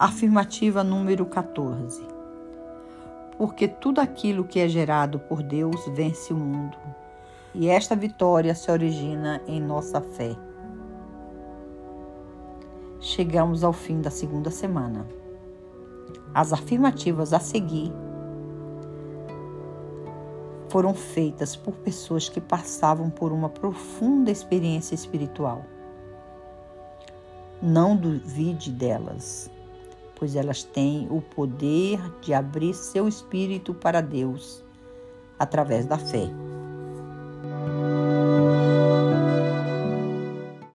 Afirmativa número 14. Porque tudo aquilo que é gerado por Deus vence o mundo, e esta vitória se origina em nossa fé. Chegamos ao fim da segunda semana. As afirmativas a seguir foram feitas por pessoas que passavam por uma profunda experiência espiritual. Não duvide delas, pois elas têm o poder de abrir seu espírito para Deus através da fé.